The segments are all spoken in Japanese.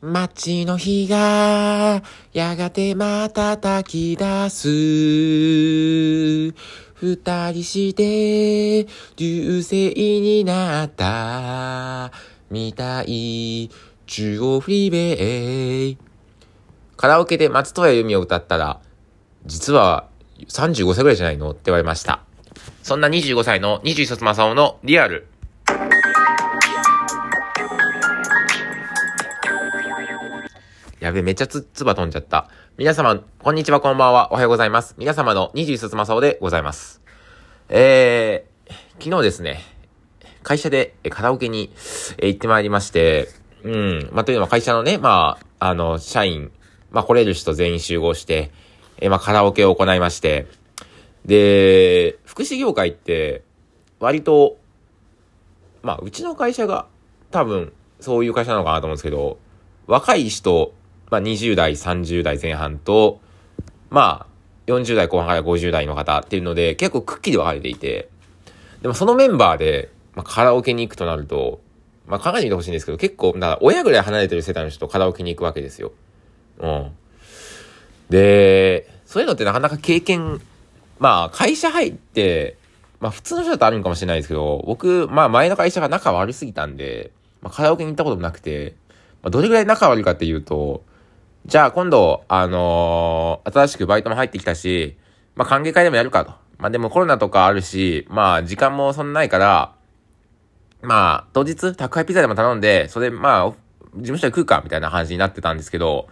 街の日がやがてまた炊き出す。二人して流星になったみたい中央フリーベイ。カラオケで松任谷由実を歌ったら、実は35歳ぐらいじゃないの？って言われました。そんな25歳の21卒正雄のリアル。やべめっちゃつ、つば飛んじゃった。皆様、こんにちは、こんばんは、おはようございます。皆様の21卒正雄でございます。えー、昨日ですね、会社でカラオケに行ってまいりまして、うん、まあ、というのは会社のね、まあ、あの、社員、まあ、来れる人全員集合して、えまあ、カラオケを行いまして、で、福祉業界って、割と、まあ、うちの会社が多分、そういう会社なのかなと思うんですけど、若い人、まあ、20代、30代前半と、まあ、40代後半から50代の方っていうので、結構くっきり分かれていて、でもそのメンバーで、まあ、カラオケに行くとなると、まあ、考えてみてほしいんですけど、結構、だから親ぐらい離れてる世帯の人とカラオケに行くわけですよ。うん。で、そういうのってなかなか経験、まあ、会社入って、まあ、普通の人だとあるんかもしれないですけど、僕、まあ、前の会社が仲悪すぎたんで、まあ、カラオケに行ったこともなくて、まあ、どれぐらい仲悪いかっていうと、じゃあ今度、あのー、新しくバイトも入ってきたし、まあ、歓迎会でもやるかと。まあ、でもコロナとかあるし、まあ、時間もそんなないから、まあ、当日、宅配ピザでも頼んで、それ、まあ、事務所で食うか、みたいな話になってたんですけど、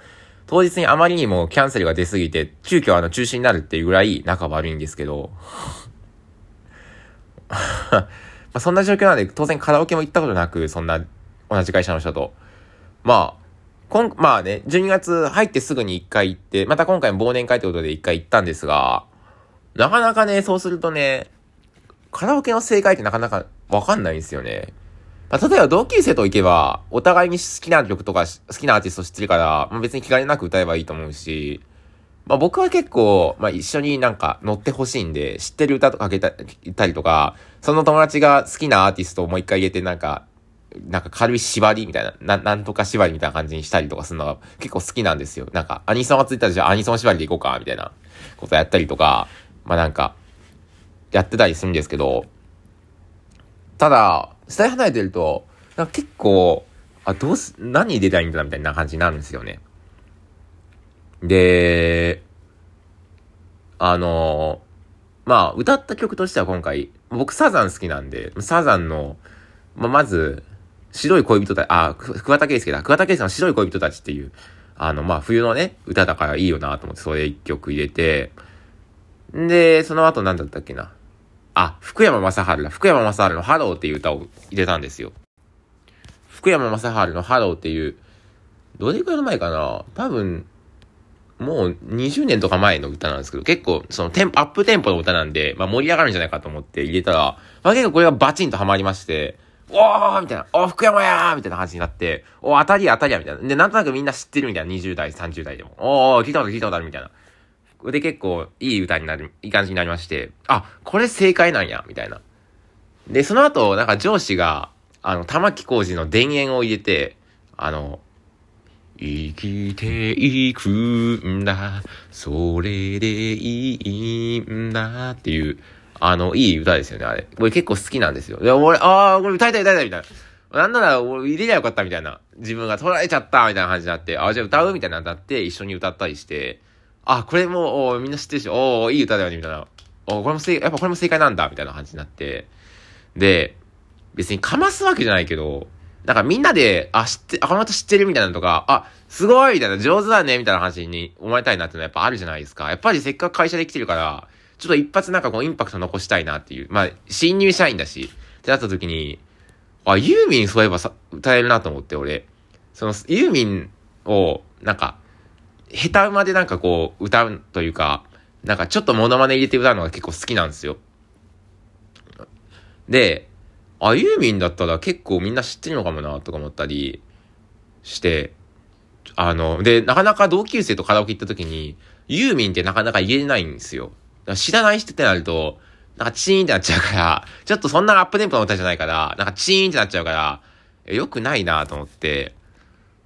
当日にあまりにもキャンセルが出すぎて、急遽あの中止になるっていうぐらい仲悪いんですけど、まあそんな状況なんで、当然カラオケも行ったことなく、そんな同じ会社の人と。まあ、こん、まあね、12月入ってすぐに1回行って、また今回も忘年会ってことで1回行ったんですが、なかなかね、そうするとね、カラオケの正解ってなかなかわかんないんですよね。まあ、例えば同級生と行けば、お互いに好きな曲とか好きなアーティスト知ってるから、まあ、別に気兼ねなく歌えばいいと思うし、まあ、僕は結構、まあ、一緒になんか乗ってほしいんで、知ってる歌とかけたりとか、その友達が好きなアーティストをもう一回入れてなんか、なんか軽い縛りみたいな、な、なんとか縛りみたいな感じにしたりとかするのが結構好きなんですよ。なんか、アニソンがついたらじゃあアニソン縛りでいこうか、みたいなことやったりとか、まあなんか、やってたりするんですけど、ただ、世代離れてると、なんか結構、あ、どうす、何入れたらいいんだみたいな感じになるんですよね。で、あのまあ、歌った曲としては今回、僕サザン好きなんで、サザンの、まあ、まず、白い恋人たち、あ、桑田佳祐だ。桑田佳祐の白い恋人たちっていう、あの、まあ、冬のね、歌だからいいよなと思って、それ一曲入れて、んで、その後何だったっけな。あ、福山雅治だ。福山雅治のハローっていう歌を入れたんですよ。福山雅治のハローっていう、どれくらいの前かな多分、もう20年とか前の歌なんですけど、結構、そのテン、アップテンポの歌なんで、まあ盛り上がるんじゃないかと思って入れたら、まあ結構これがバチンとハマりまして、おーみたいな、お福山やーみたいな感じになって、お当たり当たりやみたいな。で、なんとなくみんな知ってるみたいな、20代、30代でも。おー、聞いたこと聞いたことあるみたいな。で、結構、いい歌になる、いい感じになりまして、あ、これ正解なんや、みたいな。で、その後、なんか上司が、あの、玉木浩二の田園を入れて、あの、生きていくんだ、それでいいんだっていう、あの、いい歌ですよね、あれ。俺結構好きなんですよ。で、俺、ああ、これ歌いたい歌いたいみたいな。なんなら、俺入れりゃよかったみたいな。自分が取られちゃったみたいな感じになって、ああ、じゃあ歌うみたいなになって、一緒に歌ったりして、あ、これも、おみんな知ってるし、おいい歌だよね、みたいな。おこれも正、やっぱこれも正解なんだ、みたいな感じになって。で、別にかますわけじゃないけど、なんかみんなで、あ、知って、あ、この人知ってるみたいなのとか、あ、すごいみたいな、上手だねみたいな話に思われたいなってのはやっぱあるじゃないですか。やっぱりせっかく会社で来てるから、ちょっと一発なんかこうインパクト残したいなっていう。まあ、新入社員だし、ってなった時に、あ、ユーミンそういえばさ、歌えるなと思って、俺。その、ユーミンを、なんか、下手馬でなんかこう、歌うというか、なんかちょっとモノマネ入れて歌うのが結構好きなんですよ。で、あ、ユーミンだったら結構みんな知ってるのかもな、とか思ったりして、あの、で、なかなか同級生とカラオケ行った時に、ユーミンってなかなか言えないんですよ。知らない人ってなると、なんかチーンってなっちゃうから、ちょっとそんなアップテンポの歌じゃないから、なんかチーンってなっちゃうから、よくないなと思って、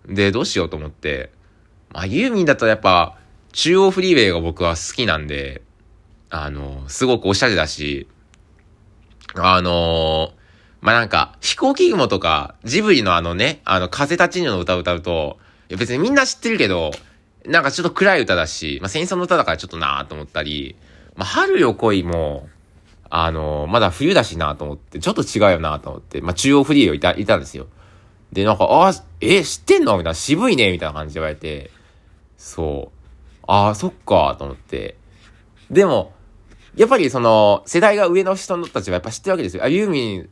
で、どうしようと思って、まあ、ユーミンだとやっぱ、中央フリーウェイが僕は好きなんで、あの、すごくおしゃれだし、あのまあ、なんか、飛行機雲とか、ジブリのあのね、あの、風立ちぬの歌を歌うと、別にみんな知ってるけど、なんかちょっと暗い歌だし、まあ、戦争の歌だからちょっとなーと思ったり、まあ、春よ恋も、あのまだ冬だしなと思って、ちょっと違うよなと思って、まあ、中央フリーをいた、いたんですよ。で、なんか、ああ、え、知ってんの？みたいな、渋いね？みたいな感じで言われて、そう。ああ、そっか、と思って。でも、やっぱりその、世代が上の人のたちはやっぱ知ってるわけですよ。あ、ユーミン、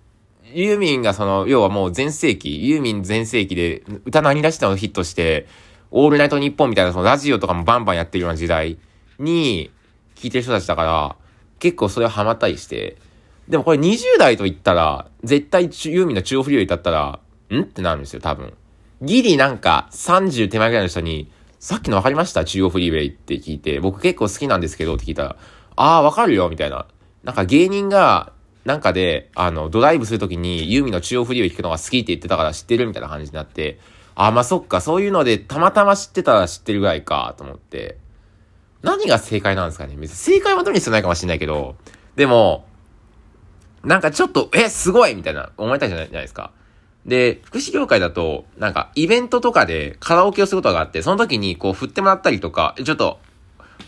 ユーミンがその、要はもう全盛期、ユーミン全盛期で、歌何出したのヒットして、オールナイトニッポンみたいなそのラジオとかもバンバンやってるような時代に、聞いてる人たちだから、結構それはハマったりして、でもこれ20代と言ったら、絶対ユーミンの中央フリーを歌ったら、んってなるんですよ、多分。ギリなんか30手前ぐらいの人に、さっきの分かりました？中央フリーウェイって聞いて、僕結構好きなんですけどって聞いたら、ああ、わかるよみたいな。なんか芸人が、なんかで、あの、ドライブするときにユーミンの中央フリーを聞くのが好きって言ってたから知ってるみたいな感じになって、ああ、まあそっか、そういうのでたまたま知ってたら知ってるぐらいか、と思って。何が正解なんですかね別に正解はどれにしてないかもしれないけど、でも、なんかちょっと、え、すごいみたいな思いたいじゃないですか。で、福祉業界だと、なんか、イベントとかでカラオケをすることがあって、その時にこう振ってもらったりとか、ちょっと、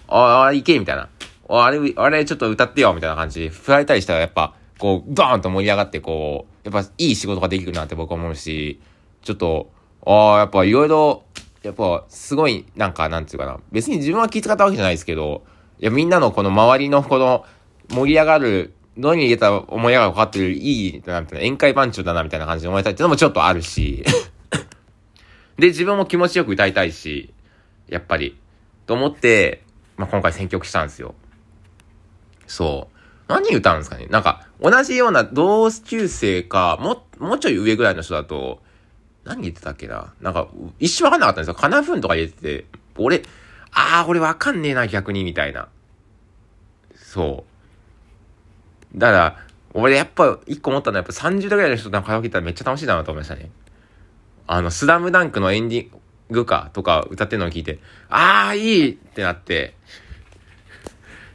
ああ、行けみたいな。あれ、あれちょっと歌ってよみたいな感じで振られたりしたらやっぱ、こう、ドーンと盛り上がって、こう、やっぱいい仕事ができるなって僕は思うし、ちょっと、ああ、やっぱいろいろ、やっぱすごい、なんか、なんていうかな。別に自分は気遣ったわけじゃないですけど、いや、みんなのこの周りのこの盛り上がるどに入れた思いが分かってる、いい、なんていうの、宴会番長だな、みたいな感じで思いたいっていうのもちょっとあるし で、自分も気持ちよく歌いたいし、やっぱり、と思って、まあ、今回選曲したんですよ。そう。何歌うんですかねなんか、同じような同級生か、も、もうちょい上ぐらいの人だと、何言ってたっけな？なんか、一瞬わかんなかったんですよ。カナフンとか入れてて、俺、ああ、俺わかんねえな、逆に、みたいな。そう。だから、俺やっぱ一個思ったのはやっぱ30代ぐらいの人とカラオケ行ったらめっちゃ楽しいだなと思いましたね。あの、スラムダンクのエンディングかとか歌ってるのを聞いて、ああ、いいってなって、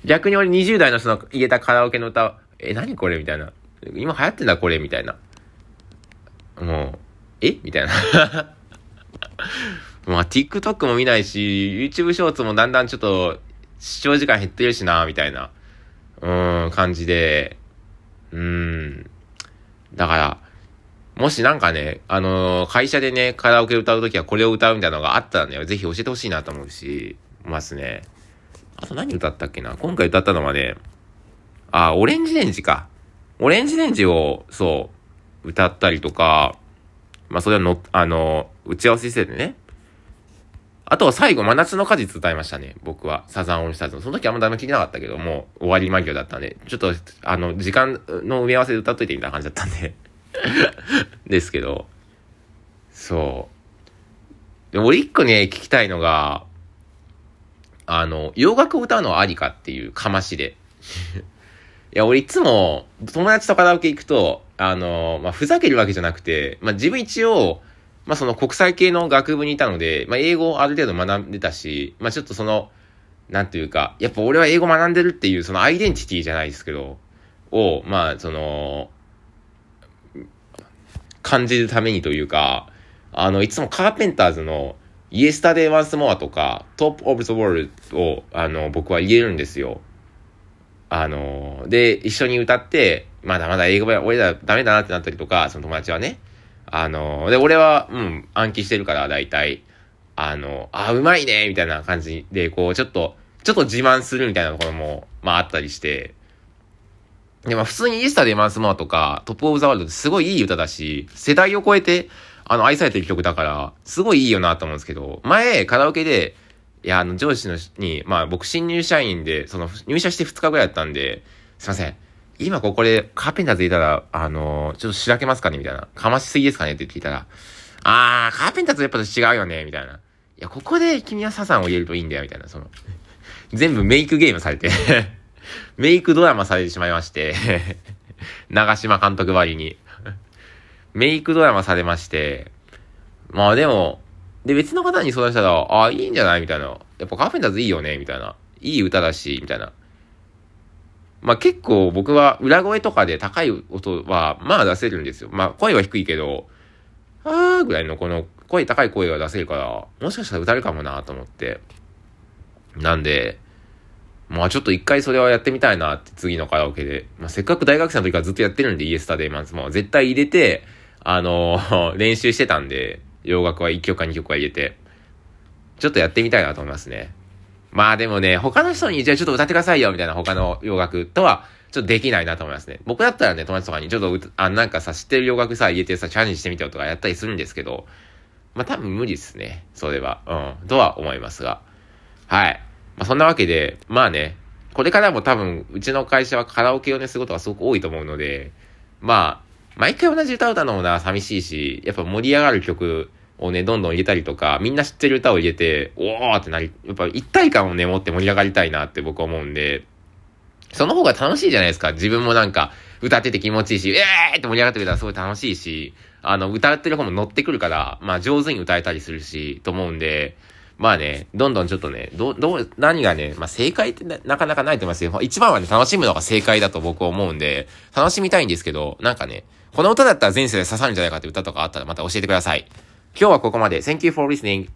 逆に俺20代の人の入れたカラオケの歌、え、何これ？みたいな。今流行ってんだこれ？みたいな。もう、え？みたいな。まあ、TikTok も見ないし、YouTube ショーツもだんだんちょっと視聴時間減ってるしな、みたいな。うん、感じで、うん。だから、もしなんかね、あのー、会社でね、カラオケ歌うときはこれを歌うみたいなのがあったらね、ぜひ教えてほしいなと思うし、ますね。あと何歌ったっけな？今回歌ったのはね、あ、オレンジレンジか。オレンジレンジを、そう、歌ったりとか、まあ、それはの、あの、打ち合わせしててね、あとは最後、真夏の果実歌いましたね。僕は。サザンオールスターズの。その時あんま誰も聞いてなかったけどもう、終わり間際だったんで、ちょっと、あの、時間の埋め合わせで歌っといてみたいな感じだったんで ですけど、そう。で、俺一個ね、聞きたいのが、あの、洋楽を歌うのはありかっていうかましで。いや、俺いつも、友達とカラオケ行くと、あの、まあ、ふざけるわけじゃなくて、まあ、自分一応、まあその国際系の学部にいたので、まあ英語をある程度学んでたし、まあちょっとその、なんていうか、やっぱ俺は英語学んでるっていうそのアイデンティティじゃないですけど、を、まあその、感じるためにというか、あの、いつもカーペンターズの Yesterday Once More とか Top of the World を、あの、僕は言えるんですよ。あの、で、一緒に歌って、まだまだ英語は俺らダメだなってなったりとか、その友達はね、あの、で、俺は、うん、暗記してるから、大体、あの、あ、うまいねみたいな感じで、こう、ちょっと、ちょっと自慢するみたいなところも、まああったりして、で、まあ普通にイースターでマンスモアとか、トップオブザワールドってすごいいい歌だし、世代を超えて、あの、愛されてる曲だから、すごいいいよなと思うんですけど、前、カラオケで、いや、あの、上司のに、まあ僕新入社員で、その、入社して2日ぐらいだったんで、すいません。今ここでカーペンターズいたら、あのー、ちょっとしらけますかね？みたいな。かましすぎですかね？って聞いたら、あー、カーペンターズやっぱ違うよね？みたいな。いや、ここで君はサザンを入れるといいんだよみたいな。その、全部メイクゲームされて メイクドラマされてしまいまして 長島監督割にメイクドラマされまして、まあでも、で、別の方に相談したら、ああ、いいんじゃない？みたいな。やっぱカーペンターズいいよね？みたいな。いい歌だし、みたいな。まあ結構僕は裏声とかで高い音はまあ出せるんですよ。まあ声は低いけど、あーぐらいのこの声高い声が出せるから、もしかしたら歌えるかもなと思って。なんで、まあちょっと一回それはやってみたいなって次のカラオケで。まあせっかく大学生の時からずっとやってるんでイエスタで、まずも絶対入れて、あのー、練習してたんで、洋楽は1曲か2曲は入れて、ちょっとやってみたいなと思いますね。まあでもね、他の人に、じゃあちょっと歌ってくださいよ、みたいな他の洋楽とは、ちょっとできないなと思いますね。僕だったらね、友達とかに、ちょっと、あ、なんかさ、知ってる洋楽さ、入れてさ、チャレンジしてみてよとかやったりするんですけど、まあ多分無理ですね。それは。うん。とは思いますが。はい。まあそんなわけで、まあね、これからも多分、うちの会社はカラオケをね、することがすごく多いと思うので、まあ、毎回同じ歌を歌うのもな、寂しいし、やっぱ盛り上がる曲をね、どんどん入れたりとか、みんな知ってる歌を入れて、おーってなり、やっぱ一体感をね、持って盛り上がりたいなって僕は思うんで、その方が楽しいじゃないですか。自分もなんか、歌ってて気持ちいいし、えーって盛り上がってくれたらすごい楽しいし、あの、歌ってる方も乗ってくるから、まあ上手に歌えたりするし、と思うんで、まあね、どんどんちょっとね、ど、どう、何がね、まあ正解ってなかなかないと思いますけど、一番はね、楽しむのが正解だと僕は思うんで、楽しみたいんですけど、なんかね、この歌だったら前世で刺さるんじゃないかって歌とかあったらまた教えてください。今日はここまで。Thank you for listening.